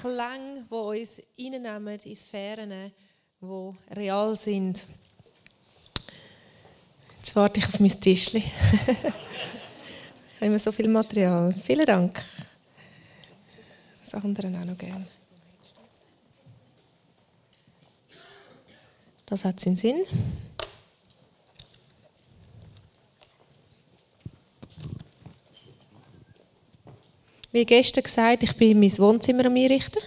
Klänge, die uns reinnehmen in Sphären, die real sind. Jetzt warte ich auf mein Tischli. Haben wir so viel Material. Vielen Dank. Das andere auch noch gerne. Das hat seinen Sinn. Wie gestern gesagt, ich bin mein Wohnzimmer am Einrichten.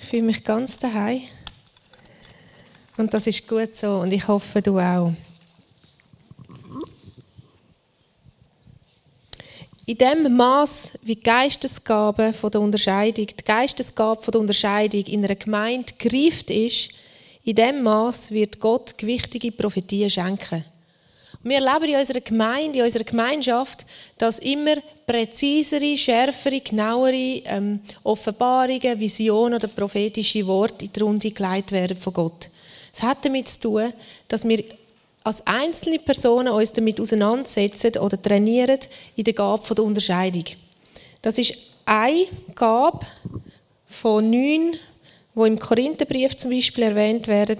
Ich fühle mich ganz daheim. Und das ist gut so und ich hoffe, du auch. In dem Maß, wie die Geistesgabe von der Unterscheidung, die Geistesgabe von der Unterscheidung in einer Gemeinde greift ist, in dem Maß wird Gott gewichtige Prophetien schenken. Wir erleben in unserer Gemeinde, in unserer Gemeinschaft, dass immer präzisere, schärfere, genauere ähm, Offenbarungen, Visionen oder prophetische Worte in die Runde geleitet werden von Gott. Es hat damit zu tun, dass wir als einzelne Personen uns damit auseinandersetzen oder trainieren in der Gabe der Unterscheidung. Das ist eine Gabe von neun, wo im Korintherbrief zum Beispiel erwähnt werden.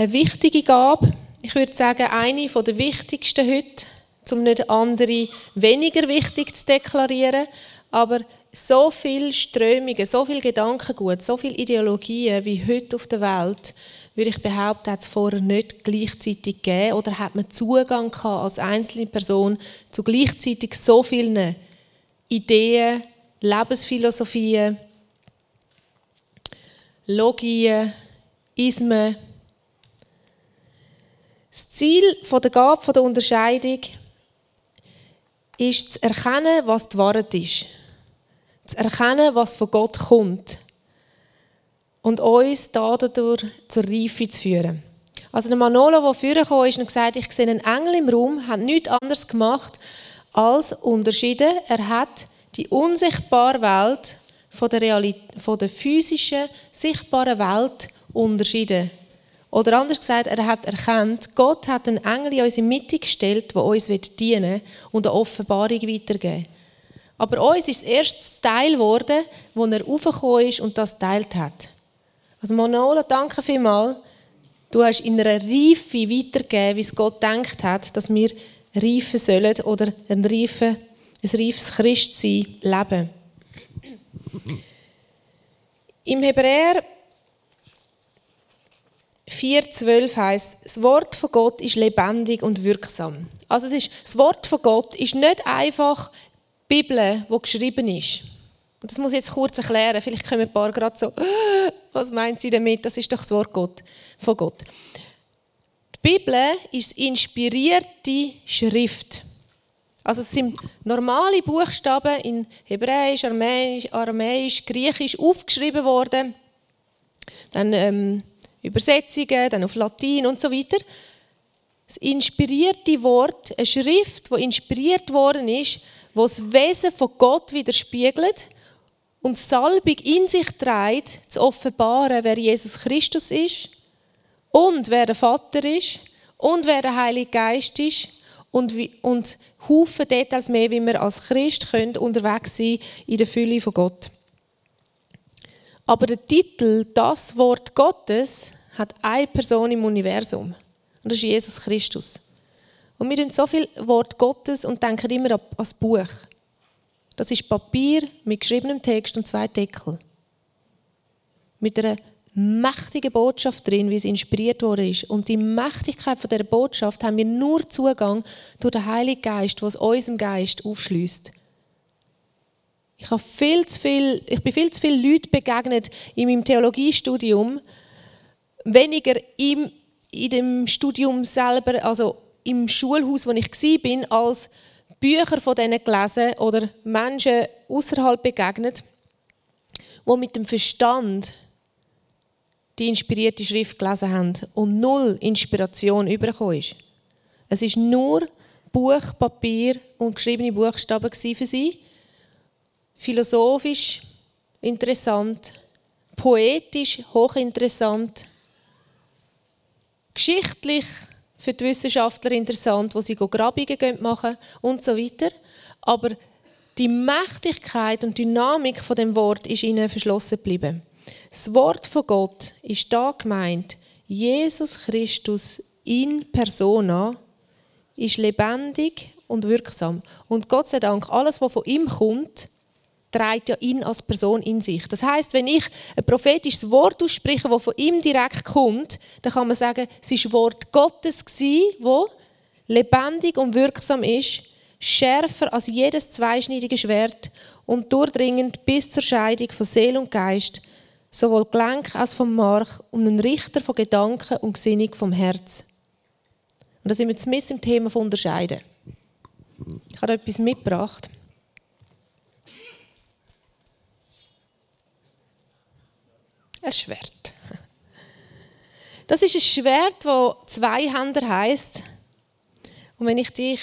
Eine wichtige Gabe, ich würde sagen, eine der wichtigsten heute, um nicht andere weniger wichtig zu deklarieren, aber so viele Strömungen, so viel Gedankengut, so viele Ideologien wie heute auf der Welt, würde ich behaupten, hat es vorher nicht gleichzeitig gegeben oder hat man Zugang gehabt als einzelne Person zu gleichzeitig so vielen Ideen, Lebensphilosophien, Logien, Ismen, das Ziel der Gabe der Unterscheidung ist zu erkennen, was die Wahrheit ist. Zu erkennen, was von Gott kommt. Und uns dadurch zur Reife zu führen. Also der Manolo, der vorher kam, und gesagt, ich sehe einen Engel im Raum, hat nichts anderes gemacht als unterschieden. Er hat die unsichtbare Welt von der, Realität, von der physischen, sichtbaren Welt unterschieden. Oder anders gesagt, er hat erkannt, Gott hat einen Engel in unsere Mitte gestellt, der uns dienen will und eine Offenbarung weitergeben Aber uns ist das erste Teil geworden, wo er aufgekommen ist und das teilt hat. Also Manola, danke vielmals. Du hast in einer Reife weitergegeben, wie es Gott denkt hat, dass wir reifen sollen oder ein, reife, ein reifes Christsein leben. Im Hebräer 4,12 heißt, das Wort von Gott ist lebendig und wirksam. Also es ist, das Wort von Gott ist nicht einfach die Bibel, die geschrieben ist. Und das muss ich jetzt kurz erklären. Vielleicht kommen ein paar gerade so, was meint sie damit? Das ist doch das Wort Gott, von Gott. Die Bibel ist inspirierte Schrift. Also es sind normale Buchstaben in Hebräisch, Aramäisch, Aramäisch Griechisch aufgeschrieben worden. Dann ähm, Übersetzungen, dann auf Latein und so weiter. Das inspirierte Wort, eine Schrift, die inspiriert worden ist, wo das Wesen von Gott widerspiegelt und Salbung in sich trägt, zu offenbaren, wer Jesus Christus ist und wer der Vater ist und wer der Heilige Geist ist und, wie, und Haufen Details mehr, wie wir als Christ können unterwegs sein in der Fülle von Gott. Aber der Titel Das Wort Gottes hat eine Person im Universum. Und das ist Jesus Christus. Und wir hören so viel Wort Gottes und denken immer an das Buch. Das ist Papier mit geschriebenem Text und zwei Deckel. Mit einer mächtigen Botschaft drin, wie es inspiriert worden ist. Und die Mächtigkeit von dieser Botschaft haben wir nur Zugang durch den Heiligen Geist, der es unserem Geist aufschließt. Ich, habe viel zu viel, ich bin viel zu vielen Leuten begegnet in meinem Theologiestudium, weniger im, in dem Studium selber, also im Schulhaus, wo ich war, als Bücher von denen gelesen oder Menschen außerhalb begegnet, wo mit dem Verstand die inspirierte Schrift gelesen haben und null Inspiration übergekommen ist. Es ist nur Buch, Papier und geschriebene Buchstaben für sie. Philosophisch interessant, poetisch hochinteressant, geschichtlich für die Wissenschaftler interessant, wo sie Grabungen machen und so weiter. Aber die Mächtigkeit und Dynamik von dem Wort ist ihnen verschlossen geblieben. Das Wort von Gott ist da gemeint. Jesus Christus in Persona ist lebendig und wirksam. Und Gott sei Dank, alles, was von ihm kommt, trägt ja ihn als Person in sich. Das heißt, wenn ich ein prophetisches Wort ausspreche, das von ihm direkt kommt, dann kann man sagen, es war Wort Gottes wo lebendig und wirksam ist, schärfer als jedes zweischneidige Schwert und durchdringend bis zur Scheidung von Seele und Geist, sowohl Gelenk als vom Mark und ein Richter von Gedanken und Gesinnung vom Herz. Und da sind wir jetzt mit im Thema von Unterscheiden. Ich habe etwas mitgebracht. Ein Schwert. Das ist ein Schwert, das Zweihänder heißt. Und wenn ich dich,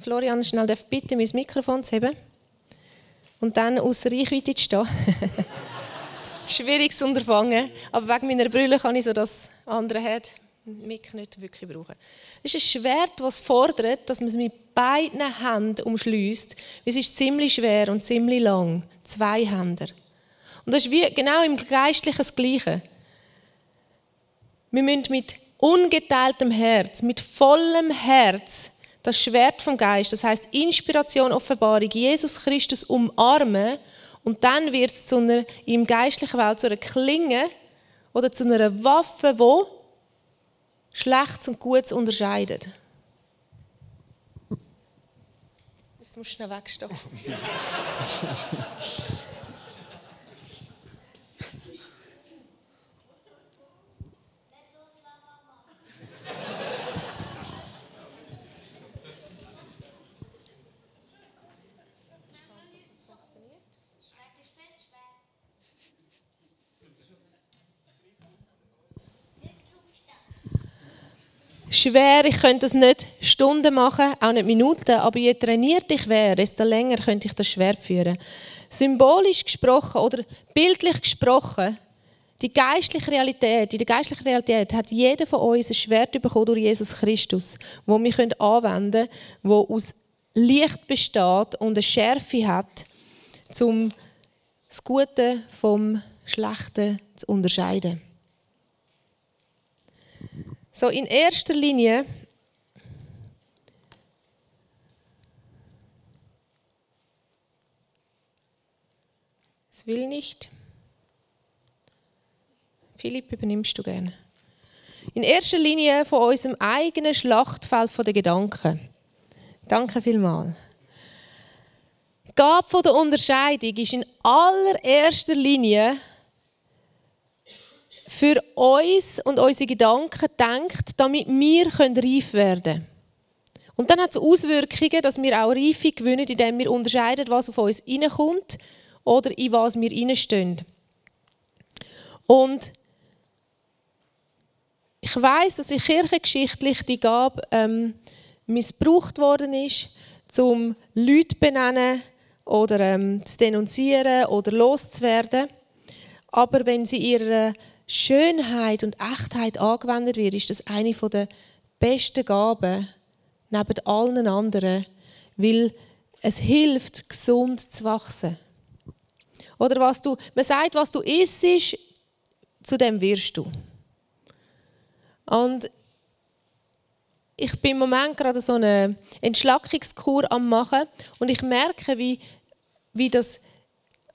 Florian, schnell bitte, mein Mikrofon zu heben und dann aus Reichweite zu stehen. Schwieriges Unterfangen, aber wegen meiner Brille kann ich so das andere hat Mick nicht wirklich brauchen. Es ist ein Schwert, das fordert, dass man es mit beiden Händen umschließt. Es ist ziemlich schwer und ziemlich lang. Zwei Hände. Und das ist wie genau im Geistlichen das Gleiche. Wir müssen mit ungeteiltem Herz, mit vollem Herz das Schwert vom Geist, das heißt Inspiration, Offenbarung, Jesus Christus umarmen und dann wird es zu einer, im geistlichen Welt zu einer Klinge oder zu einer Waffe, wo Schlechtes und Gutes unterscheidet. Jetzt musst du schnell wegstehen. schwer, ich könnte das nicht Stunden machen, auch nicht Minuten, aber je trainiert ich wäre, desto länger könnte ich das Schwert führen. Symbolisch gesprochen oder bildlich gesprochen, die geistliche Realität, in der geistlichen Realität hat jeder von uns ein Schwert bekommen durch Jesus Christus, wo wir anwenden können, wo aus Licht besteht und eine Schärfe hat, um das Gute vom Schlechten zu unterscheiden. So in erster Linie Es will nicht. Philipp, übernimmst du gerne. In erster Linie von unserem eigenen Schlachtfeld der Gedanken. Danke vielmals. Die Gabe der Unterscheidung ist in allererster Linie für uns und unsere Gedanken denkt, damit wir reif werden können. Und dann hat es Auswirkungen, dass wir auch Reife gewinnen, indem wir unterscheiden, was auf uns reinkommt oder in was wir reinstehen. Und ich weiß, dass in kirchengeschichtlich die Gabe ähm, missbraucht worden ist, um Leute zu benennen oder ähm, zu denunzieren oder loszuwerden. Aber wenn sie ihre Schönheit und Echtheit angewendet wird, ist das eine der besten Gaben neben allen anderen, weil es hilft, gesund zu wachsen. Oder was du, man sagt, was du isst, zu dem wirst du. Und ich bin im Moment gerade so eine Entschlackungskur am machen und ich merke, wie, wie das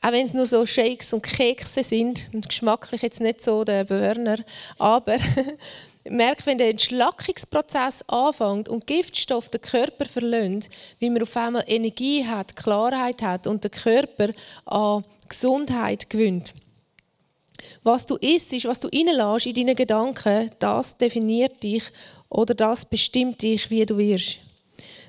auch wenn es nur so Shakes und Kekse sind, und geschmacklich jetzt nicht so der Burner, aber merkt, wenn der Entschlackungsprozess anfängt und Giftstoff den Körper verlöhnt, wie man auf einmal Energie hat, Klarheit hat und der Körper an Gesundheit gewinnt. Was du isst, was du reinlässt in deine Gedanken, das definiert dich oder das bestimmt dich, wie du wirst.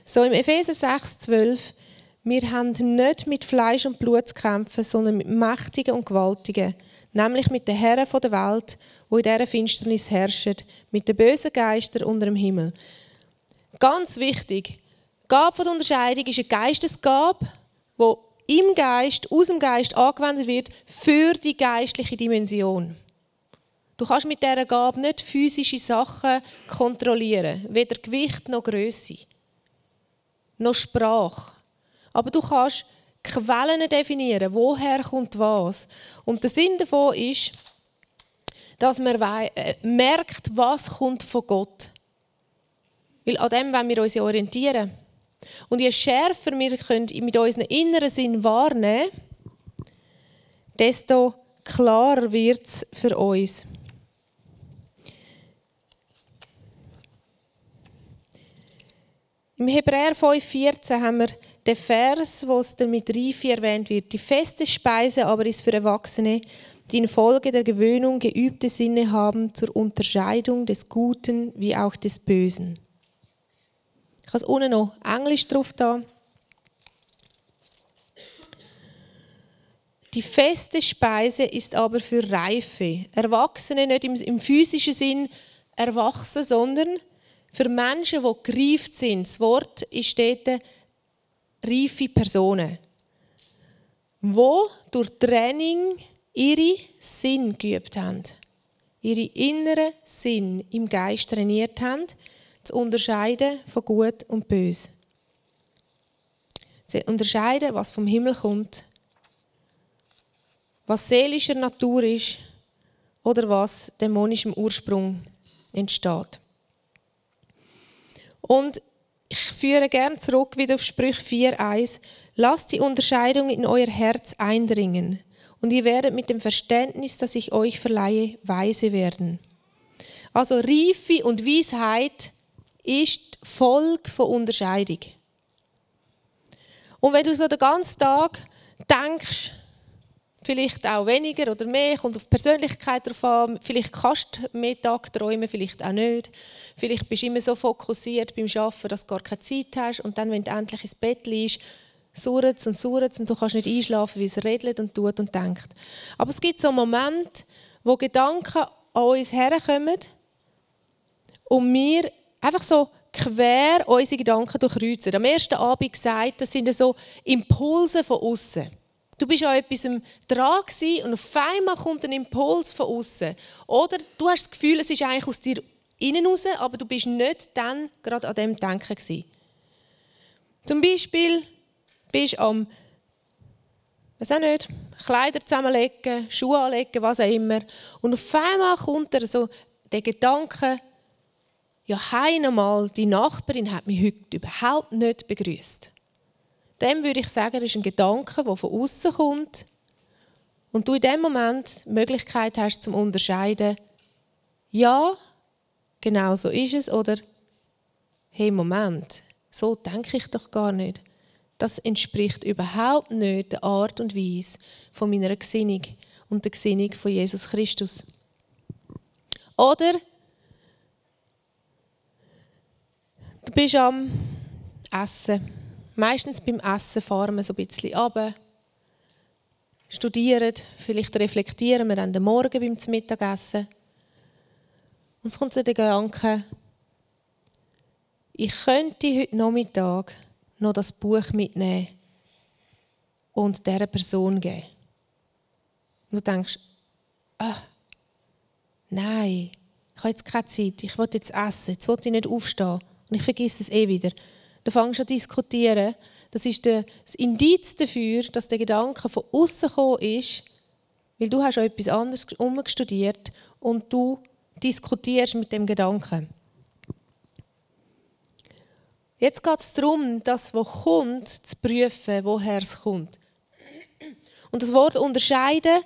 So im Epheser 6, 12 wir haben nicht mit Fleisch und Blut zu kämpfen, sondern mit Mächtigen und Gewaltigen, nämlich mit den Herren der Welt, wo in dieser Finsternis herrschen, mit den bösen Geistern unter dem Himmel. Ganz wichtig, die Gabe der Unterscheidung ist eine Geistesgabe, die im Geist, aus dem Geist angewendet wird für die geistliche Dimension. Du kannst mit dieser Gabe nicht physische Sachen kontrollieren, weder Gewicht noch Größe, noch Sprache. Aber du kannst Quellen definieren, woher kommt was. Und der Sinn davon ist, dass man äh, merkt, was kommt von Gott. Weil an dem wollen wir uns orientieren. Und je schärfer wir können mit unserem inneren Sinn wahrnehmen desto klarer wird es für uns. Im Hebräer 5,14 haben wir den Vers, wo es dann mit Reife erwähnt wird. Die feste Speise aber ist für Erwachsene, die infolge der Gewöhnung geübte Sinne haben zur Unterscheidung des Guten wie auch des Bösen. Ich habe unten noch Englisch drauf da. Die feste Speise ist aber für Reife. Erwachsene nicht im, im physischen Sinn erwachsen, sondern für Menschen, die gereift sind. Das Wort ist dort reife Personen, wo durch Training ihre Sinn geübt haben, ihre inneren Sinn im Geist trainiert haben zu unterscheiden von Gut und Böse. Zu unterscheiden, was vom Himmel kommt, was seelischer Natur ist oder was dämonischem Ursprung entsteht. Und ich führe gern zurück wieder auf Sprüch 4,1. Lasst die Unterscheidung in euer Herz eindringen, und ihr werdet mit dem Verständnis, das ich euch verleihe, weise werden. Also Reife und Weisheit ist Folge von Unterscheidung. Und wenn du so den ganzen Tag denkst, vielleicht auch weniger oder mehr, kommt auf die Persönlichkeit drauf an, vielleicht kannst du mehr Tag träumen, vielleicht auch nicht. Vielleicht bist du immer so fokussiert beim Arbeiten, dass du gar keine Zeit hast und dann, wenn du endlich ins Bett liegst, surrt und surrt und du kannst nicht einschlafen, wie es redet und tut und denkt. Aber es gibt so Momente, wo Gedanken an uns herkommen und wir einfach so quer unsere Gedanken durchkreuzen. Am ersten Abend gesagt, das sind so Impulse von außen. Du bist an etwas dran und auf einmal kommt ein Impuls von außen. Oder du hast das Gefühl, es ist eigentlich aus dir innen raus, aber du bist nicht dann gerade an dem Denken gewesen. Zum Beispiel bist du am weiß auch nicht, Kleider zusammenlegen, Schuhe anlegen, was auch immer. Und auf einmal kommt er so der Gedanke, ja, einmal, die Nachbarin hat mich heute überhaupt nicht begrüßt. Dem würde ich sagen, ist ein Gedanke, der von außen kommt und du in dem Moment die Möglichkeit hast, zum unterscheiden, ja, genau so ist es oder hey, Moment, so denke ich doch gar nicht. Das entspricht überhaupt nicht der Art und Weise von meiner Gesinnung und der Gesinnung von Jesus Christus. Oder Du bist am Essen. Meistens beim Essen fahren wir so ein bisschen runter, studieren, vielleicht reflektieren wir dann den Morgen beim Mittagessen. Und es kommt zu den Gedanken, ich könnte heute Nachmittag noch das Buch mitnehmen und dieser Person geben. Und du denkst, ah, nein, ich habe jetzt keine Zeit, ich will jetzt essen, jetzt will ich nicht aufstehen. Und ich vergesse es eh wieder. Du an zu diskutieren. Das ist das Indiz dafür, dass der Gedanke von außen gekommen ist, weil du hast auch etwas anderes umgestudiert und du diskutierst mit dem Gedanken. Jetzt geht es darum, das, was kommt, zu prüfen, woher es kommt. Und das Wort unterscheiden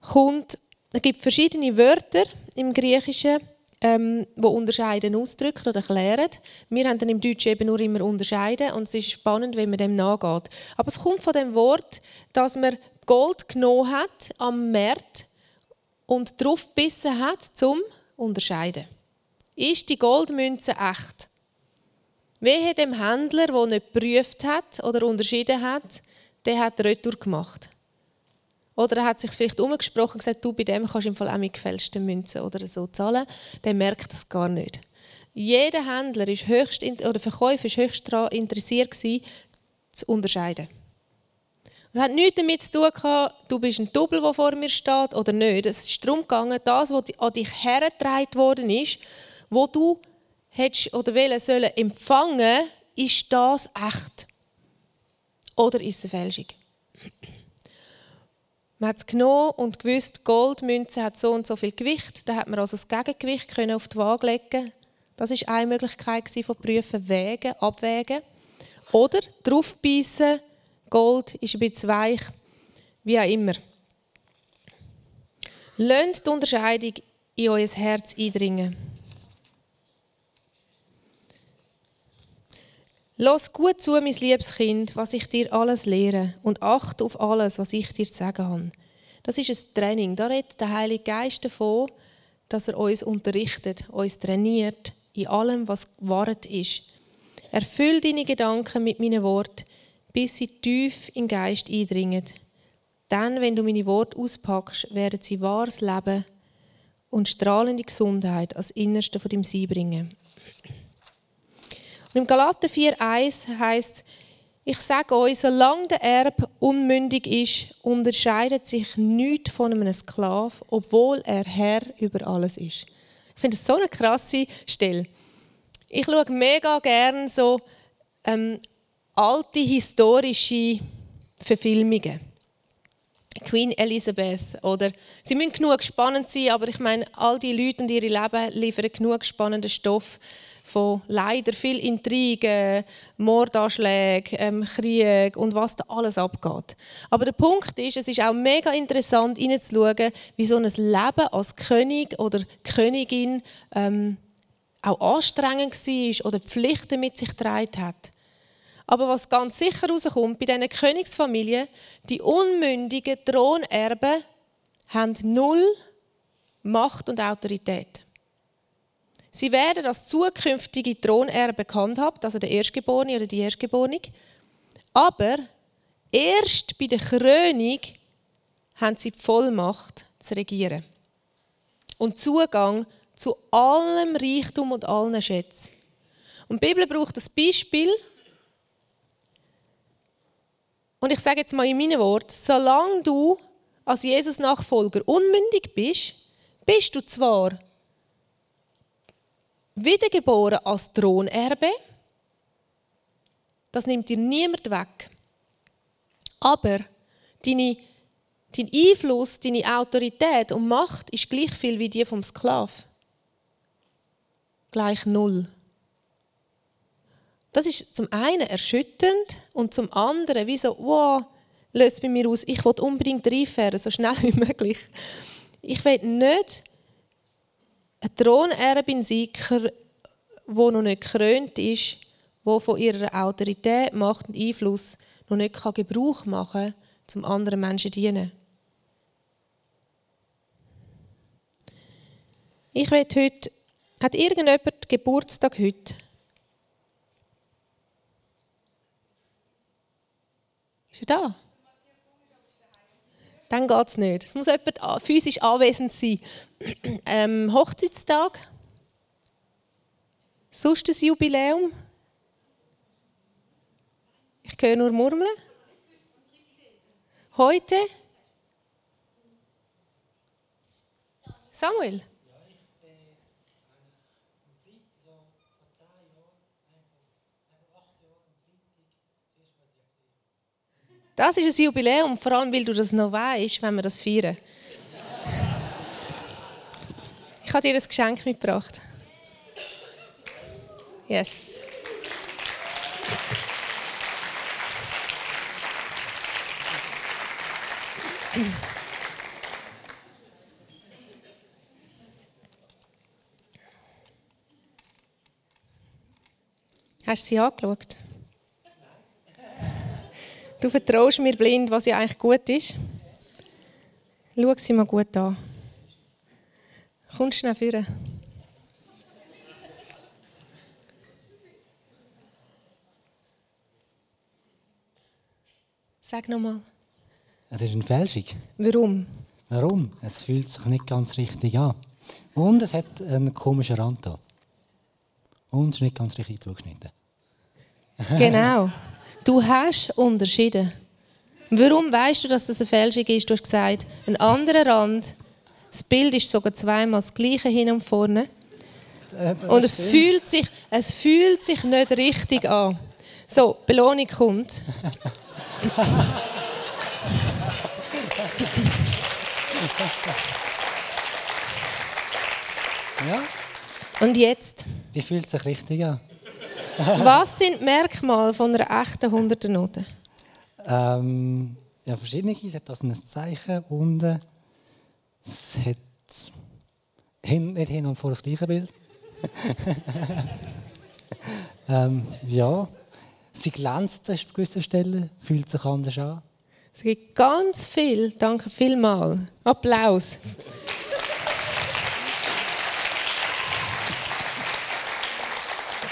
kommt, es gibt verschiedene Wörter im Griechischen ähm, wo unterscheiden ausdrückt oder erklären. Wir haben dann im Deutschen eben nur immer unterscheiden und es ist spannend, wenn man dem nachgeht. Aber es kommt von dem Wort, dass man Gold genommen hat am Markt und drauf gebissen hat zum unterscheiden. Ist die Goldmünze echt? Wehe dem Händler, der nicht geprüft hat oder unterschieden hat, der hat Retour gemacht. Oder er hat sich vielleicht umgesprochen und gesagt, du, bei dem kannst du im Fall auch mit gefälschten Münzen oder so zahlen. Der merkt das gar nicht. Jeder Händler ist höchst, oder Verkäufer ist höchst daran interessiert gewesen, zu unterscheiden. Das hat nichts damit zu tun du bist ein Double, der vor mir steht oder nicht. Es ist darum gegangen, das, was an dich hergetragen worden ist, wo du hättest oder wollen sollen empfangen, ist das echt? Oder ist es eine Fälschung? Man hat es genommen und gewusst, Goldmünze hat so und so viel Gewicht. Da hat man also das Gegengewicht können auf die Waage legen. Das ist eine Möglichkeit von prüfen, wägen, abwägen. Oder draufbeissen, Gold ist ein bisschen weich, wie auch immer. Lasst die Unterscheidung in euer Herz eindringen. Lass gut zu, mein liebes Kind, was ich dir alles lehre und achte auf alles, was ich dir zu sagen habe. Das ist ein Training. Da redet der Heilige Geist davon, dass er uns unterrichtet, uns trainiert in allem, was gewahrt ist. Erfüll deine Gedanken mit meinen Worten, bis sie tief in den Geist eindringen. Dann, wenn du meine Worte auspackst, werden sie wahres Leben und strahlende Gesundheit als Innerste von dem Sein bringen. Und im Galater 4,1 heißt ich sage euch, solange der Erb unmündig ist, unterscheidet sich nichts von einem Sklav, obwohl er Herr über alles ist. Ich finde das so eine krasse Stelle. Ich schaue mega gerne so ähm, alte historische Verfilmungen. Queen Elizabeth oder sie müssen genug spannend sein, aber ich meine, all die Leute und ihre Leben liefern genug spannenden Stoff von leider viel Intrigen, Mordanschlägen, ähm, Krieg und was da alles abgeht. Aber der Punkt ist, es ist auch mega interessant, hineinzuschauen, wie so ein Leben als König oder Königin ähm, auch anstrengend war oder Pflichten mit sich getragen hat. Aber was ganz sicher rauskommt, bei diesen Königsfamilien, die unmündigen Thronerben haben null Macht und Autorität. Sie werden als zukünftige Thronerbe gehandhabt, also der Erstgeborene oder die Erstgeborene. Aber erst bei der Krönung haben sie die Vollmacht zu regieren. Und Zugang zu allem Reichtum und allen Schätzen. Und die Bibel braucht das Beispiel. Und ich sage jetzt mal in meinen Worten, solange du als Jesus-Nachfolger unmündig bist, bist du zwar wiedergeboren als Thronerbe. Das nimmt dir niemand weg. Aber deine, dein Einfluss, deine Autorität und Macht ist gleich viel wie die vom Sklav. Gleich null. Das ist zum einen erschütternd und zum anderen wie so, wow, löst bei mir aus, ich will unbedingt reinfahren, so schnell wie möglich. Ich will nicht eine Thronerbin sein, die noch nicht gekrönt ist, die von ihrer Autorität, Macht und Einfluss noch nicht Gebrauch machen kann, um anderen Menschen zu dienen. Ich will heute, hat irgendjemand Geburtstag heute? Ist er da? Dann geht es nicht. Es muss jemand physisch anwesend sein. Ähm, Hochzeitstag? Sonst ein Jubiläum? Ich höre nur Murmeln. Heute? Samuel? Das ist ein Jubiläum, vor allem weil du das noch weißt, wenn wir das feiern. Ich habe dir ein Geschenk mitgebracht. Yes. Hast du sie angeschaut? Du vertraust mir blind, was ja eigentlich gut ist. Schau sie mal gut an. Kommst schnell führen. Sag nochmal. Es ist eine Fälschung. Warum? Warum? Es fühlt sich nicht ganz richtig an. Und es hat einen komischen Rand da. Und es ist nicht ganz richtig zugeschnitten. genau. Du hast unterschieden. Warum weißt du, dass das eine Fälschung ist? Du hast gesagt, ein anderer Rand. Das Bild ist sogar zweimal das gleiche hin und vorne. Äh, Und es fühlt, sich, es fühlt sich nicht richtig an. So, Belohnung kommt. Ja, Und jetzt? die fühlt sich richtig an. Was sind die Merkmale von einer echten 100er Note? Ähm, ja, verschiedene. Es hat also ein Zeichen unten. Es hat hin, nicht hin und vor das gleiche Bild. ähm, ja, sie glänzt an gewissen Stellen, fühlt sich anders an. Es gibt ganz viel. Danke vielmals. Applaus.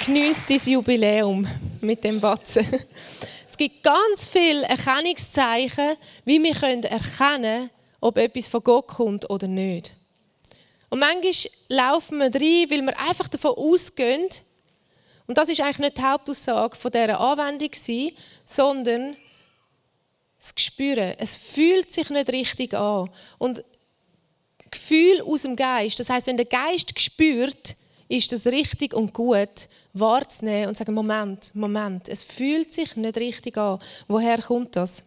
Geniess dein Jubiläum mit dem Batzen. Es gibt ganz viele Erkennungszeichen, wie wir erkennen können, ob etwas von Gott kommt oder nicht. Und manchmal laufen wir rein, weil wir einfach davon ausgehen, und das ist eigentlich nicht die Hauptaussage dieser Anwendung, sondern das Gespüren. Es fühlt sich nicht richtig an. Und Gefühl aus dem Geist, das heißt, wenn der Geist spürt, ist das richtig und gut, wahrzunehmen und zu sagen, Moment, Moment, es fühlt sich nicht richtig an. Woher kommt das?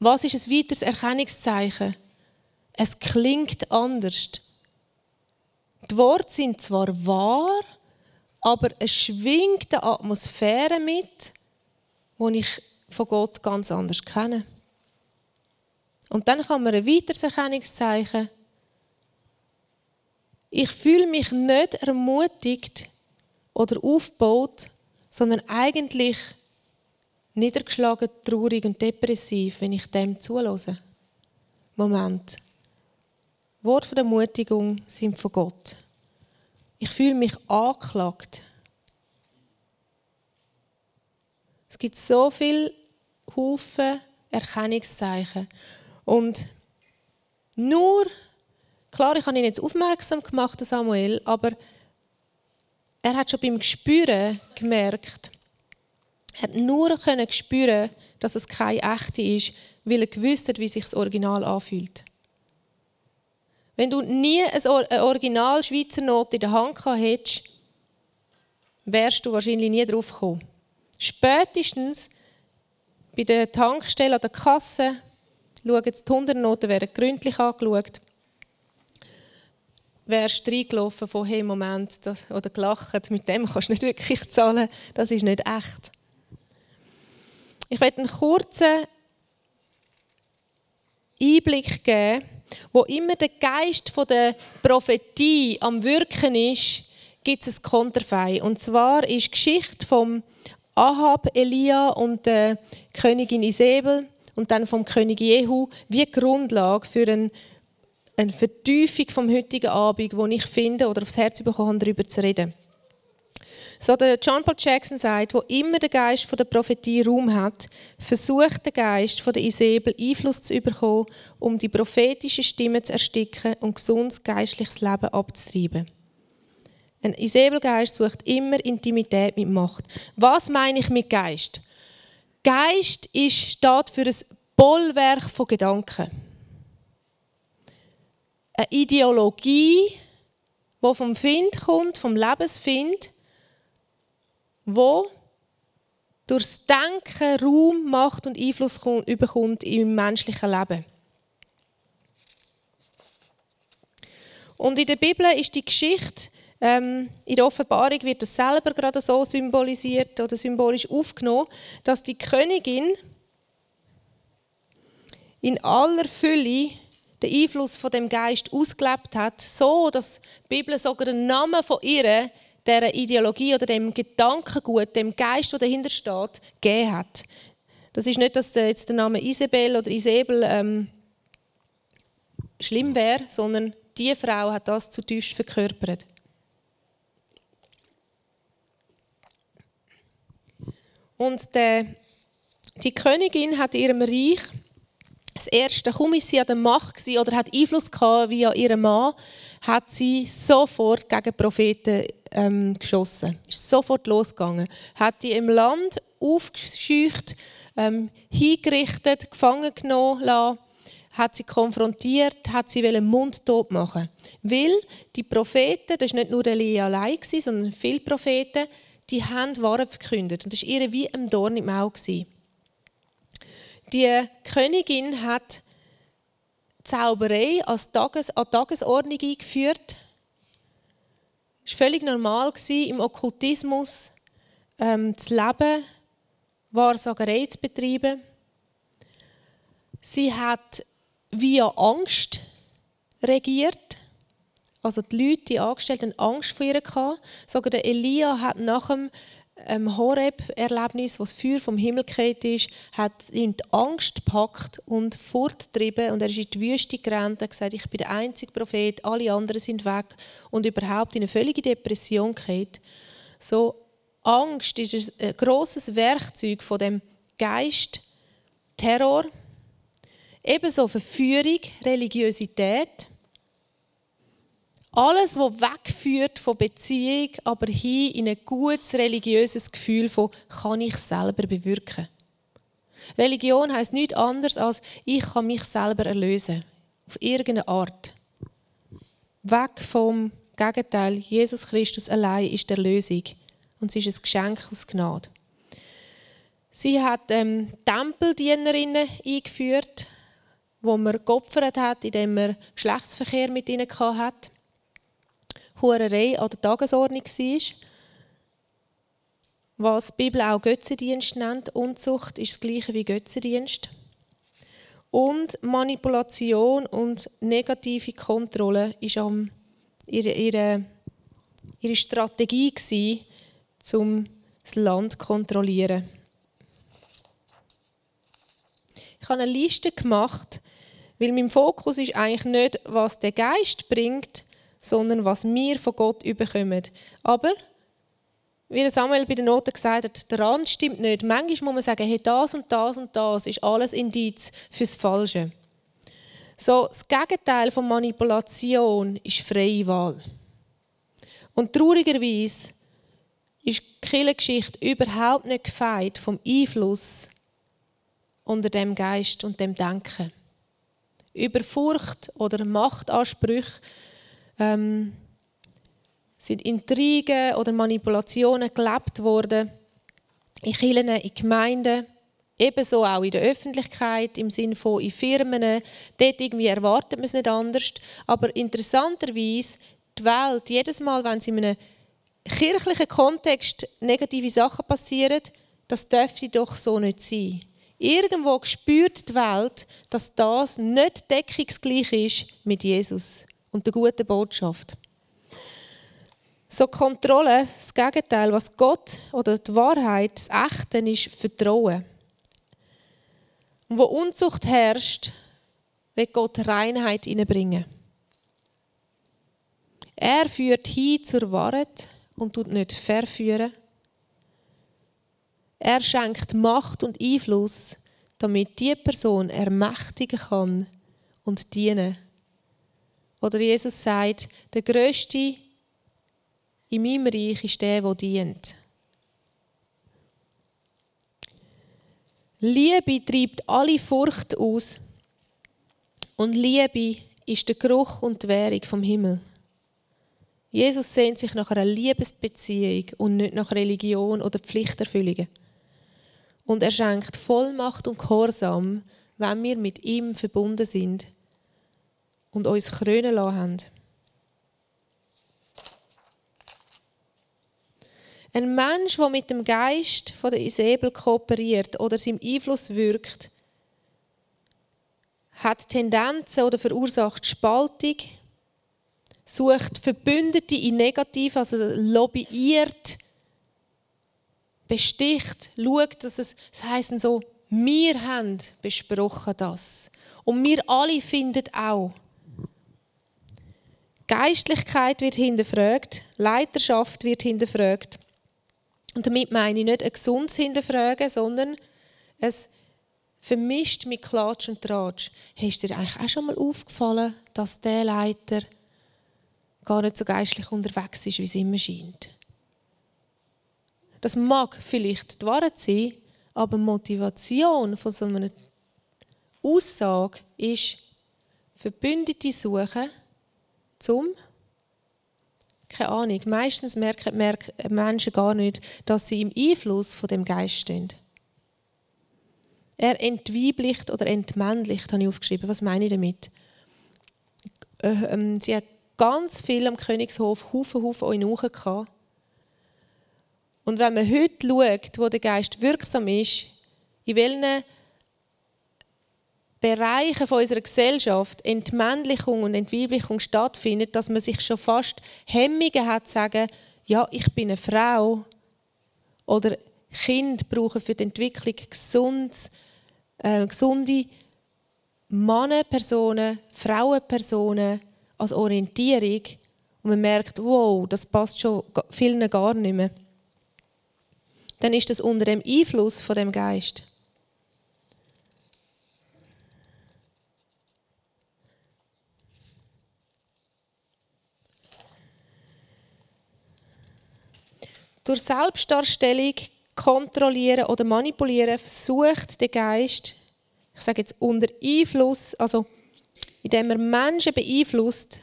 Was ist ein weiteres Erkennungszeichen? Es klingt anders. Die Worte sind zwar wahr, aber es schwingt eine Atmosphäre mit, die ich von Gott ganz anders kenne. Und dann kann man ein weiteres Erkennungszeichen. Ich fühle mich nicht ermutigt oder aufgebaut, sondern eigentlich niedergeschlagen, traurig und depressiv, wenn ich dem zulasse. Moment. Worte der Ermutigung sind von Gott. Ich fühle mich angeklagt. Es gibt so viele Haufen Erkennungszeichen. Und nur, klar, ich habe ihn jetzt aufmerksam gemacht, Samuel, aber er hat schon beim Gespüren gemerkt, er hat nur können spüren, dass es keine echte ist, weil er gewusst hat, wie sich das Original anfühlt. Wenn du nie eine Original Schweizer Note in der Hand hättest, wärst du wahrscheinlich nie drauf gekommen. Spätestens bei der Tankstelle an der Kasse schauen die 100 Noten werden gründlich angeschaut. Wärst reingelaufen von «Hey, Moment», das, oder gelacht, mit dem kannst du nicht wirklich zahlen, das ist nicht echt. Ich werde einen kurzen Einblick geben, wo immer der Geist der Prophetie am Wirken ist, gibt es ein Konterfei. Und zwar ist die Geschichte vom Ahab, Elia und der Königin Isabel und dann vom König Jehu wie Grundlage für eine, eine Vertiefung vom heutigen Abend, wo ich finde oder aufs Herz bekommen habe, darüber zu reden. So der John Paul Jackson sagt, wo immer der Geist von der Prophetie Raum hat, versucht der Geist von der Isabel Einfluss zu bekommen, um die prophetische Stimme zu ersticken und gesundes geistliches Leben abzutreiben. Ein Isabelgeist sucht immer Intimität mit Macht. Was meine ich mit Geist? Geist ist, steht für ein Bollwerk von Gedanken. Eine Ideologie, die vom Find kommt, vom Lebensfind, wo durchs Denken Raum, Macht und Einfluss bekommt im menschlichen Leben. Und in der Bibel ist die Geschichte, ähm, in der Offenbarung wird das selber gerade so symbolisiert oder symbolisch aufgenommen, dass die Königin in aller Fülle den Einfluss von dem Geist ausgelebt hat, so dass die Bibel sogar den Namen von ihr dieser Ideologie oder dem Gedankengut, dem Geist, der dahinter steht, gegeben hat. Das ist nicht, dass jetzt der Name Isabel oder Isabel ähm, schlimm wäre, sondern die Frau hat das zutiefst verkörpert. Und der, die Königin hat ihrem Reich das erste, kaum ist sie an der Macht oder hat Einfluss gehabt via ihren Mann, hat sie sofort gegen Propheten ähm, geschossen. Ist sofort losgegangen. Hat die im Land aufgescheucht, ähm, hingerichtet, gefangen genommen lassen, hat sie konfrontiert, hat sie mundtot machen Weil die Propheten, das war nicht nur Elia allein, sondern viele Propheten, die haben Waren verkündet. Und das war ihr wie ein Dorn im Auge. Die Königin hat Zauberei als Tages an Tagesordnung eingeführt. Es war völlig normal im Okkultismus ähm, zu leben, Wahrsagerei zu betreiben. Sie hat via Angst regiert. Also die Leute, die Angestellten, Angst vor ihr. Sogar Elia hat nach dem ähm, Horeb-Erlebnis, wo das Feuer vom Himmel gefallen ist, hat ihn die Angst gepackt und fortgetrieben und er ist in die Wüste gerannt und gesagt, ich bin der einzige Prophet, alle anderen sind weg und überhaupt in eine völlige Depression gefallen. So Angst ist ein grosses Werkzeug von dem Geist, Terror, ebenso Verführung, Religiosität alles, was wegführt von Beziehung, aber hin in ein gutes religiöses Gefühl von kann ich selber bewirken. Religion heißt nichts anderes als ich kann mich selber erlösen auf irgendeine Art. Weg vom Gegenteil. Jesus Christus allein ist der Lösung und sie ist ein Geschenk aus Gnade. Sie hat ähm, Tempeldienerinnen eingeführt, wo man geopfert hat, indem man Geschlechtsverkehr mit ihnen hatte. Hurerei an der Tagesordnung war. Was die Bibel auch Götzendienst nennt. Unzucht ist das gleiche wie Götzendienst. Und Manipulation und negative Kontrolle war ihre, ihre, ihre Strategie, gewesen, um das Land zu kontrollieren. Ich habe eine Liste gemacht, weil mein Fokus ist eigentlich nicht, was der Geist bringt, sondern was wir von Gott überkommen. Aber, wie Samuel bei den Noten gesagt hat, der Rand stimmt nicht. Manchmal muss man sagen, hey, das und das und das ist alles Indiz fürs Falsche. So, das Gegenteil von Manipulation ist freie Wahl. Und traurigerweise ist die Kirchengeschichte überhaupt nicht gefeit vom Einfluss unter dem Geist und dem Denken. Über Furcht oder Machtansprüche ähm, sind Intrigen oder Manipulationen gelebt worden in Kirchen, in Gemeinden, ebenso auch in der Öffentlichkeit, im Sinne von in Firmen. Dort irgendwie erwartet man es nicht anders. Aber interessanterweise, die Welt, jedes Mal, wenn es in einem kirchlichen Kontext negative Sachen passieren, das dürfte doch so nicht sein. Irgendwo spürt die Welt, dass das nicht deckungsgleich ist mit Jesus und der guten Botschaft. So Kontrolle, das Gegenteil, was Gott oder die Wahrheit, das Echte ist Vertrauen. Und wo Unzucht herrscht, wird Gott Reinheit hineinbringen. Er führt hin zur Wahrheit und tut nicht verführen. Er schenkt Macht und Einfluss, damit die Person ermächtigen kann und dienen oder Jesus sagt, der Größte in meinem Reich ist der, der dient. Liebe treibt alle Furcht aus. Und Liebe ist der Geruch und die Währung vom Himmel. Jesus sehnt sich nach einer Liebesbeziehung und nicht nach Religion oder Pflichterfüllungen. Und er schenkt Vollmacht und Gehorsam, wenn wir mit ihm verbunden sind und uns krönen lassen haben. Ein Mensch, der mit dem Geist von der Isabel kooperiert oder seinem Einfluss wirkt, hat Tendenzen oder verursacht Spaltung, sucht Verbündete in negativ, also lobbyiert, besticht, schaut, dass es, das heisst so, wir haben besprochen das. Und wir alle finden auch. Geistlichkeit wird hinterfragt, Leiterschaft wird hinterfragt. Und damit meine ich nicht ein gesundes Hinterfragen, sondern es vermischt mit Klatsch und Tratsch. Hey, ist dir eigentlich auch schon mal aufgefallen, dass der Leiter gar nicht so geistlich unterwegs ist, wie es immer scheint? Das mag vielleicht die Wahrheit sein, aber die Motivation von so einer Aussage ist, Verbündete suchen, zum keine Ahnung, meistens merken, merken Menschen gar nicht, dass sie im Einfluss von dem Geist stehen. Er entweiblicht oder entmännlicht, habe ich aufgeschrieben. Was meine ich damit? Äh, ähm, sie hat ganz viel am Königshof, Haufen, Haufen Eunuchen gehabt. Und wenn man heute schaut, wo der Geist wirksam ist, in welchen Bereichen unserer Gesellschaft Entmännlichung und Entweiblichung stattfindet, dass man sich schon fast Hemmungen hat zu sagen, ja, ich bin eine Frau oder Kinder brauchen für die Entwicklung gesundes, äh, gesunde Männerpersonen, Frauenpersonen als Orientierung und man merkt, wow, das passt schon vielen gar nicht mehr, dann ist das unter dem Einfluss von dem Geist. Durch Selbstdarstellung kontrollieren oder manipulieren versucht der Geist, ich sage jetzt unter Einfluss, also indem er Menschen beeinflusst,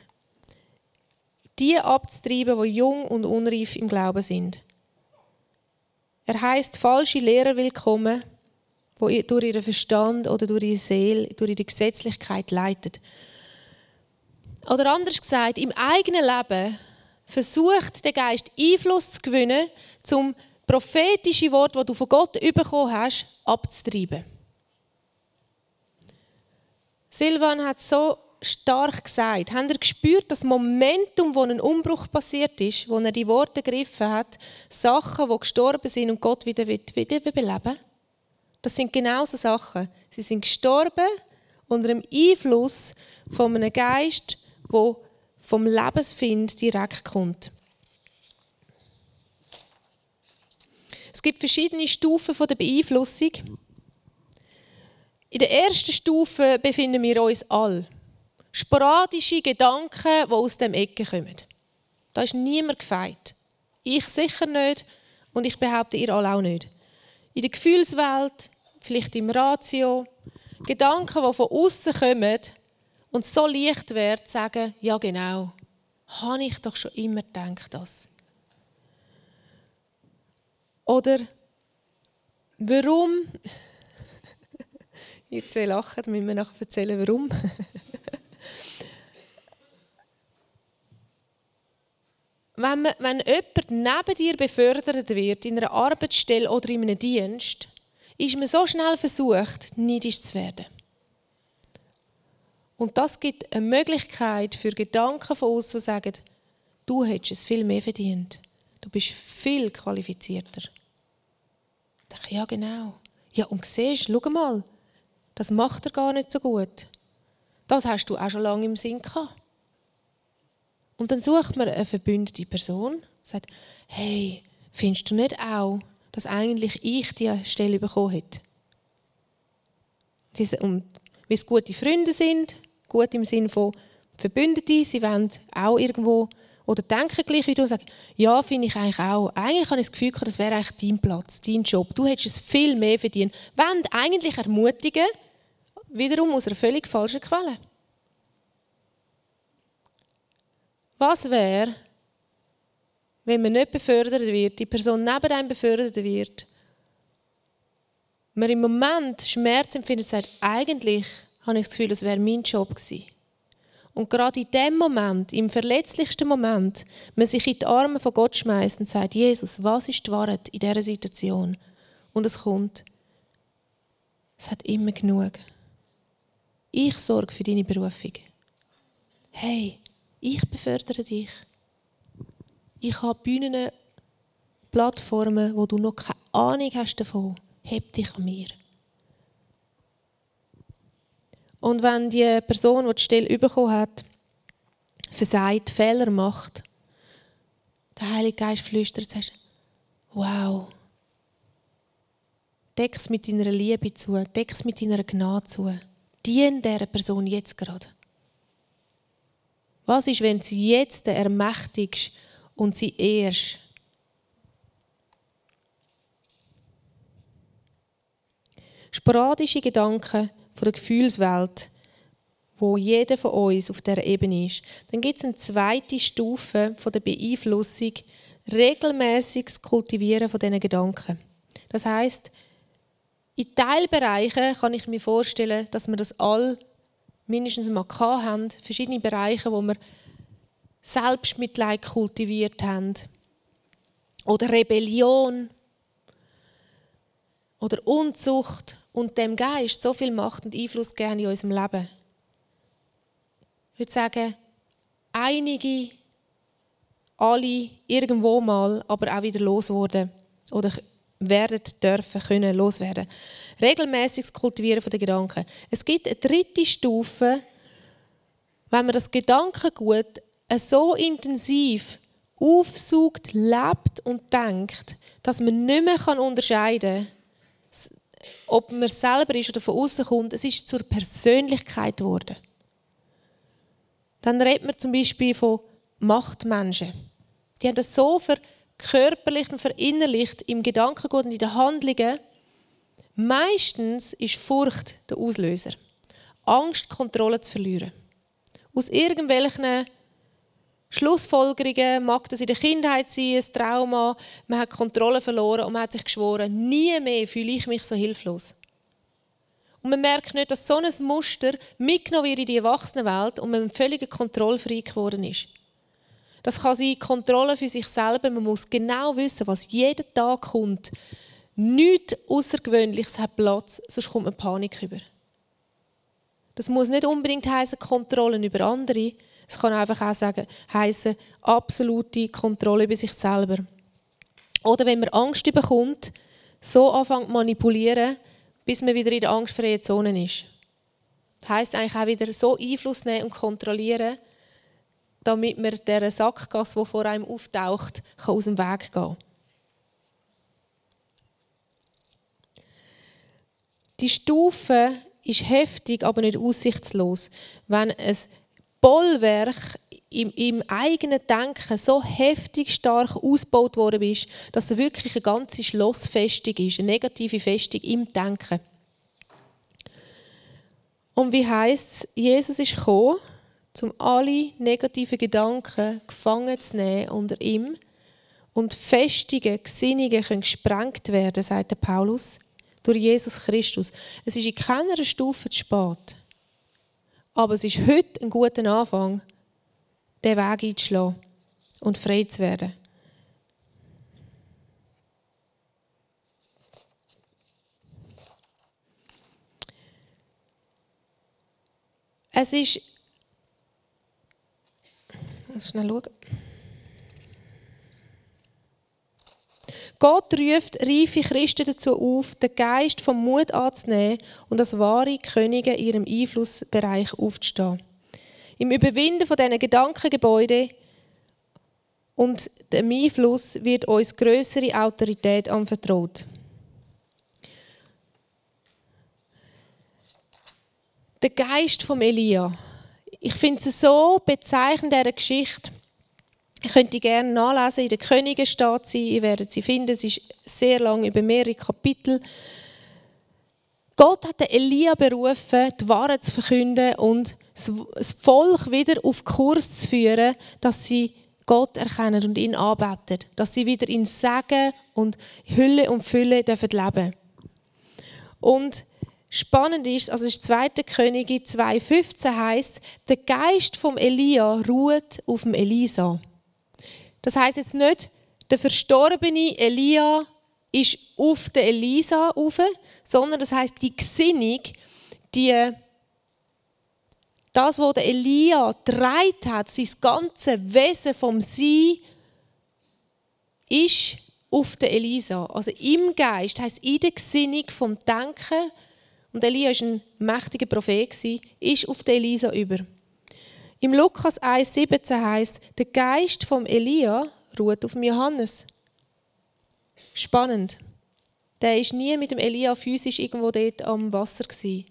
die abzutreiben, die jung und unreif im Glauben sind. Er heißt falsche Lehrer willkommen, die durch ihren Verstand oder durch ihre Seele, durch ihre Gesetzlichkeit leitet. Oder anders gesagt, im eigenen Leben versucht der Geist Einfluss zu gewinnen, zum prophetische Wort, das du von Gott bekommen hast, abzutreiben. Silvan hat so stark gesagt. Habt ihr gespürt, das Momentum, wo ein Umbruch passiert ist, wo er die Worte gegriffen hat, Sachen, die gestorben sind und Gott wieder, wieder beleben? Das sind genau so Sachen. Sie sind gestorben unter dem Einfluss von einem Geist, wo vom Lebensfind direkt kommt. Es gibt verschiedene Stufen der Beeinflussung. In der ersten Stufe befinden wir uns alle. Sporadische Gedanken, die aus dem Ecke kommen. Da ist niemand gefeit. Ich sicher nicht und ich behaupte ihr alle auch nicht. In der Gefühlswelt, vielleicht im Ratio, Gedanken, die von außen kommen, und so leicht wäre zu sagen, ja genau, habe ich doch schon immer gedacht das. Oder warum, ihr zwei lachen, müssen wir nachher erzählen, warum. wenn, man, wenn jemand neben dir befördert wird, in einer Arbeitsstelle oder in einem Dienst, ist man so schnell versucht, neidisch zu werden. Und das gibt eine Möglichkeit für Gedanken von uns zu sagen, du hättest es viel mehr verdient. Du bist viel qualifizierter. Ich denke, ja genau. Ja, und siehst, schau mal, das macht er gar nicht so gut. Das hast du auch schon lange im Sinn gehabt. Und dann sucht man eine verbündete Person, sagt, hey, findest du nicht auch, dass eigentlich ich die Stelle bekommen hätte? Und weil es gute Freunde sind, gut im Sinne von Verbündete, sie wollen auch irgendwo oder denken gleich wie du und sagen, ja, finde ich eigentlich auch. Eigentlich habe ich das Gefühl, das wäre eigentlich dein Platz, dein Job. Du hättest es viel mehr verdient. Wollen eigentlich ermutigen, wiederum aus einer völlig falschen Quelle. Was wäre, wenn man nicht befördert wird, die Person neben einem befördert wird, man im Moment Schmerz empfindet und sagt, eigentlich habe ich das Gefühl, das wäre mein Job gewesen. Und gerade in dem Moment, im verletzlichsten Moment, man sich in die Arme von Gott schmeißt und sagt, Jesus, was ist die Wahrheit in dieser Situation? Und es kommt, es hat immer genug. Ich sorge für deine Berufung. Hey, ich befördere dich. Ich habe Bühnen, Plattformen, wo du noch keine Ahnung hast davon. Heb dich an mir. Und wenn die Person, die die Stelle bekommen hat, versagt, Fehler macht, der Heilige Geist flüstert, sagst wow, deck es mit deiner Liebe zu, deck es mit deiner Gnade zu. Dien dieser Person jetzt gerade. Was ist, wenn du sie jetzt ermächtigst und sie ehrst? Sporadische Gedanken von der Gefühlswelt, wo jeder von uns auf der Ebene ist. Dann gibt es eine zweite Stufe von der Beeinflussung, regelmäßiges Kultivieren von diesen Gedanken. Das heißt, in Teilbereichen kann ich mir vorstellen, dass wir das all mindestens mal haben, verschiedene Bereiche, wo wir Selbstmitleid kultiviert haben oder Rebellion oder Unzucht und dem Geist so viel Macht und Einfluss gegeben in unserem Leben. Ich würde sagen, einige, alle irgendwo mal, aber auch wieder losworden oder werden dürfen, können loswerden. Regelmäßiges Kultivieren der Gedanken. Es gibt eine dritte Stufe, wenn man das Gedankengut so intensiv aufsucht, lebt und denkt, dass man nicht mehr unterscheiden kann, ob man selber ist oder von außen kommt. Es ist zur Persönlichkeit geworden. Dann redet man zum Beispiel von Machtmenschen. Die haben das so verkörperlicht und verinnerlicht im Gedankengut und in den Handlungen. Meistens ist Furcht der Auslöser. Angst, Kontrolle zu verlieren. Aus irgendwelchen Schlussfolgerungen mag das in der Kindheit sein, ein Trauma, man hat Kontrolle verloren und man hat sich geschworen, nie mehr fühle ich mich so hilflos. Und man merkt nicht, dass so ein Muster mitgenommen wird in die Erwachsenenwelt und man völlig kontrollfrei geworden ist. Das kann sein Kontrolle für sich selber. Man muss genau wissen, was jeden Tag kommt. Nichts Außergewöhnliches hat Platz, sonst kommt man Panik über. Das muss nicht unbedingt heißen Kontrollen über andere, es kann einfach auch sagen, heißen absolute Kontrolle über sich selber. Oder wenn man Angst bekommt, so anfängt manipulieren, bis man wieder in der angstfreien Zone ist. Das heißt eigentlich auch wieder so Einfluss nehmen und kontrollieren, damit man der Sackgasse, die vor einem auftaucht, kann aus dem Weg gehen. Die Stufe ist heftig, aber nicht aussichtslos. Wenn es Bollwerk im, im, eigenen Denken so heftig stark ausgebaut worden ist, dass es wirklich eine ganze Schlossfestung ist, eine negative Festung im Denken. Und wie heißt es? Jesus ist gekommen, um alle negativen Gedanken gefangen zu nehmen unter ihm und Festungen, Gesinnungen können gesprengt werden, sagt Paulus, durch Jesus Christus. Es ist in keiner Stufe zu spät. Aber es ist heute ein guter Anfang, den Weg einzuschlagen und frei zu werden. Es ist. Ich muss schnell schauen. Gott ruft reife Christen dazu auf, den Geist vom Mut anzunehmen und als wahre Könige in ihrem Einflussbereich aufzustehen. Im Überwinden von diesen Gedankengebäuden und dem Einfluss wird uns größere Autorität anvertraut. Der Geist vom Elia. Ich finde es so bezeichnend dieser Geschichte. Ich könnte gerne nachlesen, in der Könige steht sie, ihr werdet sie finden, es ist sehr lang, über mehrere Kapitel. Gott hat Elia berufen, die Wahrheit zu verkünden und das Volk wieder auf Kurs zu führen, dass sie Gott erkennen und ihn anbeten, dass sie wieder in Segen und Hülle und Fülle dürfen leben. Und spannend ist, also es ist 2. Könige 2,15 heißt, der Geist vom Elia ruht auf dem Elisa. Das heißt jetzt nicht, der verstorbene Elia ist auf der Elisa rauf, sondern das heißt die Gesinnung, die das, was der Elia dreit hat, sein ganzes Wesen vom Sein, ist auf der Elisa. Also im Geist heißt in der Gesinnung vom Denken und Elia ist ein mächtiger Prophet ist auf der Elisa über. Im Lukas 1,17 heißt, der Geist vom Elia ruht auf dem Johannes. Spannend. Der ist nie mit dem Elia physisch irgendwo dort am Wasser gewesen.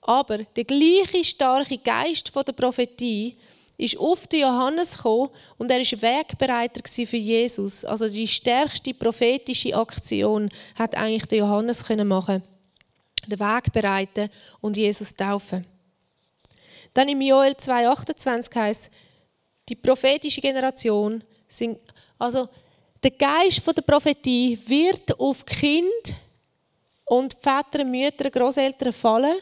Aber der gleiche starke Geist von der Prophetie ist auf den Johannes gekommen und er ist Wegbereiter für Jesus. Also die stärkste prophetische Aktion hat eigentlich der Johannes können machen. den Weg bereiten und Jesus taufen. Dann im Joel 2,28 heißt die prophetische Generation sind, also der Geist der Prophetie wird auf Kind und Väter, Mütter, Großeltern fallen,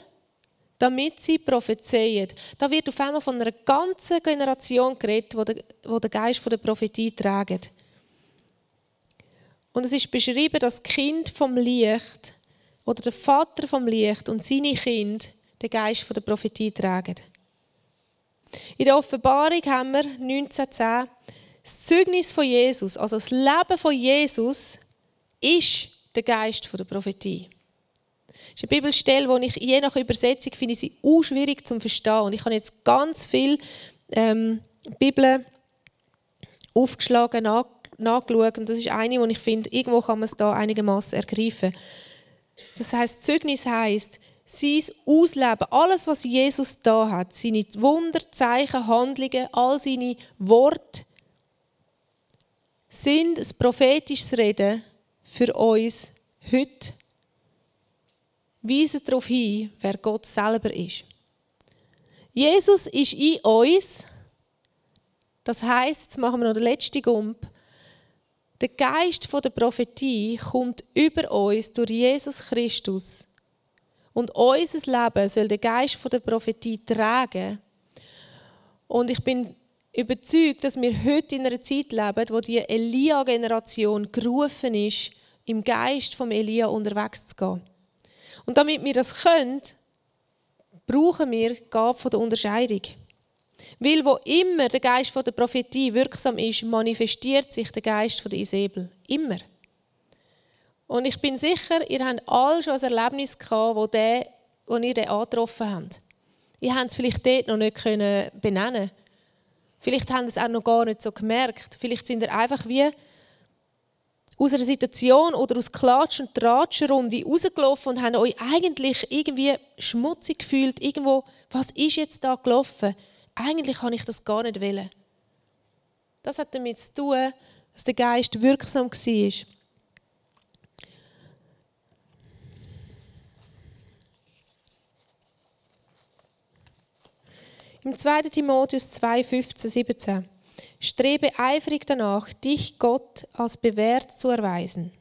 damit sie prophezeien. Da wird auf einmal von einer ganzen Generation geredet, wo der, Geist der Prophetie trägt. Und es ist beschrieben, dass das Kind vom Licht oder der Vater vom Licht und seine Kinder den Geist der Prophetie tragen. In der Offenbarung haben wir 1910 das Zeugnis von Jesus, also das Leben von Jesus, ist der Geist der Prophetie. Das ist eine Bibelstelle, die ich je nach Übersetzung finde sie auch schwierig zu verstehen. Und ich habe jetzt ganz viel ähm, Bibel aufgeschlagen, nach, nachgeschaut. Und das ist eine, wo ich finde, irgendwo kann man es da einigermaßen ergreifen. Das heißt, Zeugnis heißt, sein Ausleben, alles, was Jesus da hat, seine Wunder, Zeichen, Handlungen, all seine Worte, sind ein prophetisches Reden für uns heute. Weisen darauf hin, wer Gott selber ist. Jesus ist in uns. Das heißt, jetzt machen wir noch den letzten Gump. Der Geist der Prophetie kommt über uns durch Jesus Christus. Und unser Leben soll der Geist der Prophetie tragen. Und ich bin überzeugt, dass wir heute in einer Zeit leben, wo die Elia-Generation gerufen ist, im Geist vom Elia unterwegs zu gehen. Und damit wir das können, brauchen wir die Gabe der Unterscheidung. Weil wo immer der Geist der Prophetie wirksam ist, manifestiert sich der Geist der Isabel. Immer. Und ich bin sicher, ihr habt alle schon ein Erlebnis gehabt, wo, der, wo ihr den angetroffen habt. Ihr habt es vielleicht dort noch nicht können benennen Vielleicht habt ihr es auch noch gar nicht so gemerkt. Vielleicht sind ihr einfach wie aus einer Situation oder aus Klatsch- und Tratschenrunde rausgelaufen und haben euch eigentlich irgendwie schmutzig gefühlt. Irgendwo, was ist jetzt da gelaufen? eigentlich kann ich das gar nicht wollen. Das hat damit zu tun, dass der Geist wirksam war. Im 2. Timotheus 2, 15, 17. Strebe eifrig danach, dich Gott als bewährt zu erweisen.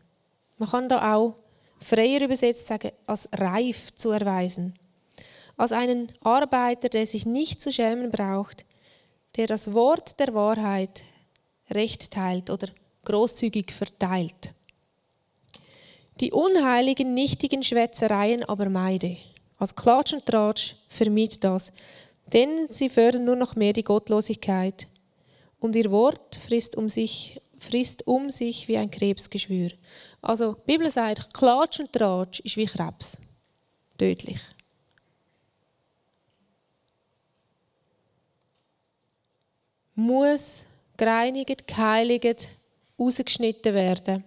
Man kann da auch freier übersetzt sagen, als reif zu erweisen als einen Arbeiter, der sich nicht zu schämen braucht, der das Wort der Wahrheit recht teilt oder großzügig verteilt. Die unheiligen, nichtigen Schwätzereien aber meide. Als Klatsch und Tratsch vermied das, denn sie fördern nur noch mehr die Gottlosigkeit. Und ihr Wort frisst um sich, frisst um sich wie ein Krebsgeschwür. Also, die Bibel sagt, Klatsch und Tratsch ist wie Krebs. Tödlich. muss gereinigt, geheiligt, rausgeschnitten werden.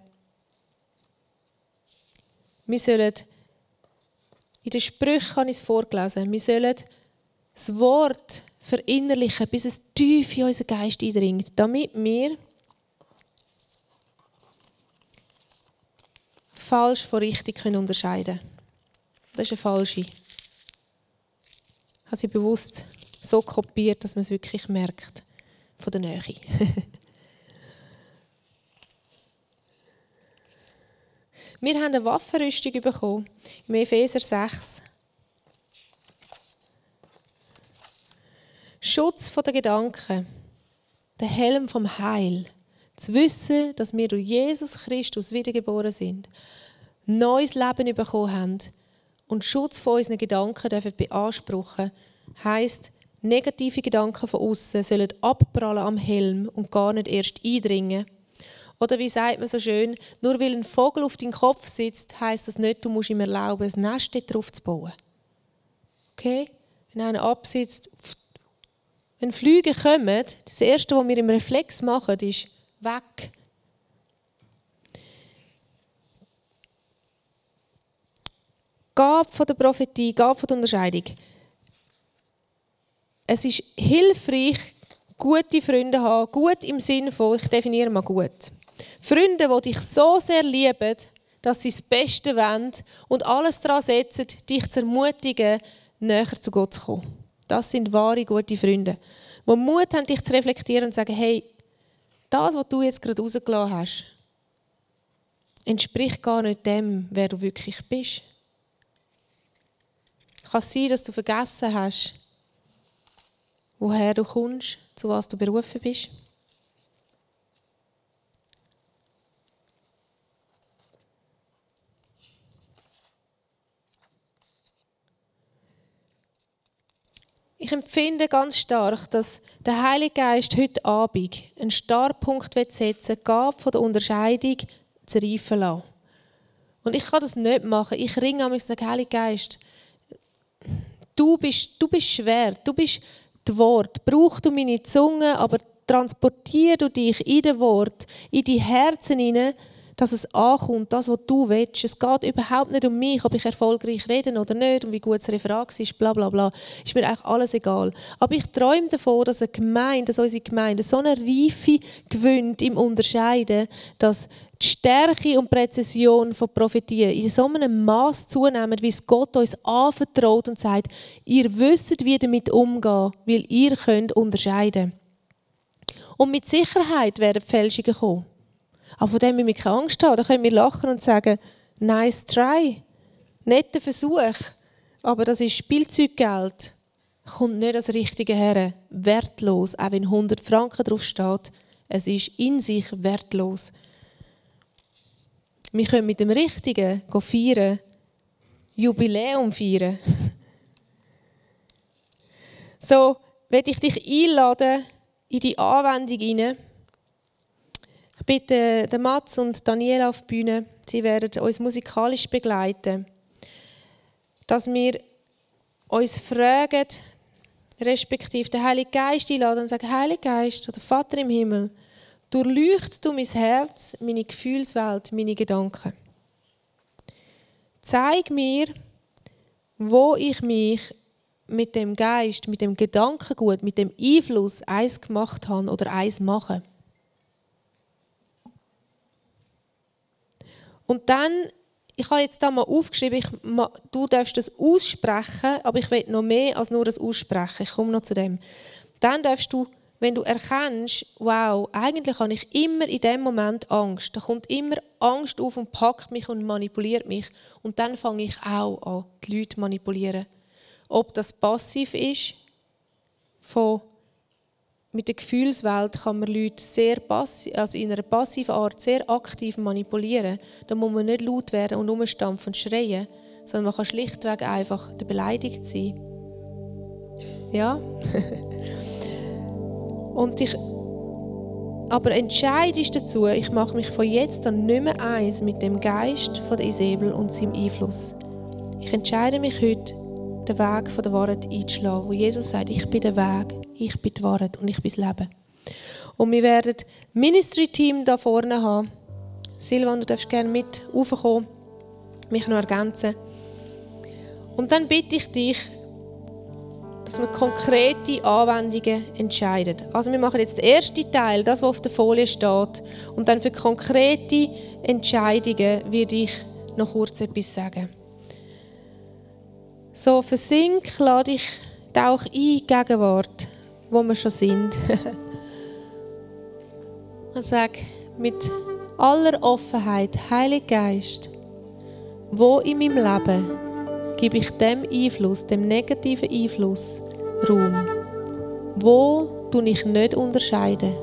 Wir sollen, in den Sprüchen habe ich es vorgelesen, wir sollen das Wort verinnerlichen, bis es tief in unseren Geist eindringt, damit wir falsch von richtig unterscheiden können. Das ist eine falsche. Ich habe sie bewusst so kopiert, dass man es wirklich merkt von der Nähe. Wir haben eine Waffenrüstung bekommen, im Epheser 6. Schutz der Gedanken, der Helm vom Heil, zu wissen, dass wir durch Jesus Christus wiedergeboren sind, neues Leben bekommen haben und Schutz von unseren Gedanken dürfen beanspruchen, heißt Negative Gedanken von außen sollen abprallen am Helm und gar nicht erst eindringen. Oder wie sagt man so schön, nur weil ein Vogel auf deinem Kopf sitzt, heißt das nicht, du musst ihm erlauben, ein Nest drauf zu bauen. Okay? Wenn einer absitzt, wenn Flüge kommen, das Erste, was wir im Reflex machen, ist weg. Gab von der Prophetie, Gab von der Unterscheidung es ist hilfreich, gute Freunde zu haben. Gut im Sinne von, ich definiere mal gut. Freunde, die dich so sehr lieben, dass sie das Beste wollen und alles daran setzen, dich zu ermutigen, näher zu Gott zu kommen. Das sind wahre, gute Freunde, die Mut haben, dich zu reflektieren und zu sagen, hey, das, was du jetzt gerade rausgelassen hast, entspricht gar nicht dem, wer du wirklich bist. Kann sein, dass du vergessen hast, woher du kommst, zu was du berufen bist? Ich empfinde ganz stark, dass der Heilige Geist heute Abend einen Startpunkt setzen will, Gabe von der Unterscheidung zu reifen lassen. Und ich kann das nicht machen. Ich ringe mit dem Heiligen Geist. Du bist, du bist schwer, du bist das Wort. Brauch du meine Zunge, aber transportier du dich in das Wort, in die Herzen hinein, dass es ankommt, das, was du willst. Es geht überhaupt nicht um mich, ob ich erfolgreich rede oder nicht und wie gut das Referat ist, bla bla bla. Ist mir eigentlich alles egal. Aber ich träume davon, dass eine Gemeinde, dass unsere Gemeinde so eine Reife gewinnt im Unterscheiden, dass die Stärke und Präzision von Prophetien in so einem Maß zunehmen, wie es Gott uns anvertraut und sagt, ihr wisst, wie damit umgehen, weil ihr könnt unterscheiden. Und mit Sicherheit werden Fälschungen kommen. Aber von dem müssen wir keine Angst haben. Da können wir lachen und sagen, nice try. Netter Versuch. Aber das ist Spielzeuggeld. Kommt nicht als richtige her. Wertlos. Auch wenn 100 Franken drauf steht. Es ist in sich wertlos. Wir können mit dem Richtigen feiern. Jubiläum feiern. so, werde ich dich einladen in die Anwendung hinein ich bitte den Mats und Daniela auf die Bühne. Sie werden uns musikalisch begleiten. Dass wir uns fragen, respektive den Heiligen Geist einladen und sagen, Heiliger Geist oder Vater im Himmel, durchleucht du mein Herz, meine Gefühlswelt, meine Gedanken. Zeig mir, wo ich mich mit dem Geist, mit dem Gedankengut, mit dem Einfluss eins gemacht habe oder eins mache. Und dann, ich habe jetzt da mal aufgeschrieben, ich, du darfst das aussprechen, aber ich will noch mehr als nur das Aussprechen. Ich komme noch zu dem. Dann darfst du, wenn du erkennst, wow, eigentlich habe ich immer in dem Moment Angst. Da kommt immer Angst auf und packt mich und manipuliert mich. Und dann fange ich auch an, die Leute manipulieren. Ob das passiv ist, von mit der Gefühlswelt kann man Leute sehr passiv, also in einer passiven Art sehr aktiv manipulieren. Da muss man nicht laut werden und umstampfen und schreien, sondern man kann schlichtweg einfach beleidigt sein. Ja? und ich aber entscheide ich dazu, ich mache mich von jetzt an nicht mehr eins mit dem Geist von der Isabel und seinem Einfluss. Ich entscheide mich heute, den Weg von der Wahrheit einzuschlagen, wo Jesus sagt, ich bin der Weg, ich bin die Wahrheit und ich bin das Leben. Und wir werden das Ministry-Team da vorne haben. Silvan, du darfst gerne mit raufkommen, mich noch ergänzen. Und dann bitte ich dich, dass wir konkrete Anwendungen entscheiden. Also wir machen jetzt den ersten Teil, das, was auf der Folie steht. Und dann für konkrete Entscheidungen werde ich noch kurz etwas sagen. So, versink, lade ich, tauch ein, Gegenwart wo wir schon sind. und sag mit aller Offenheit, Heiliger Geist, wo in meinem Leben gebe ich dem Einfluss, dem negativen Einfluss Raum? Wo tue ich nicht unterscheiden?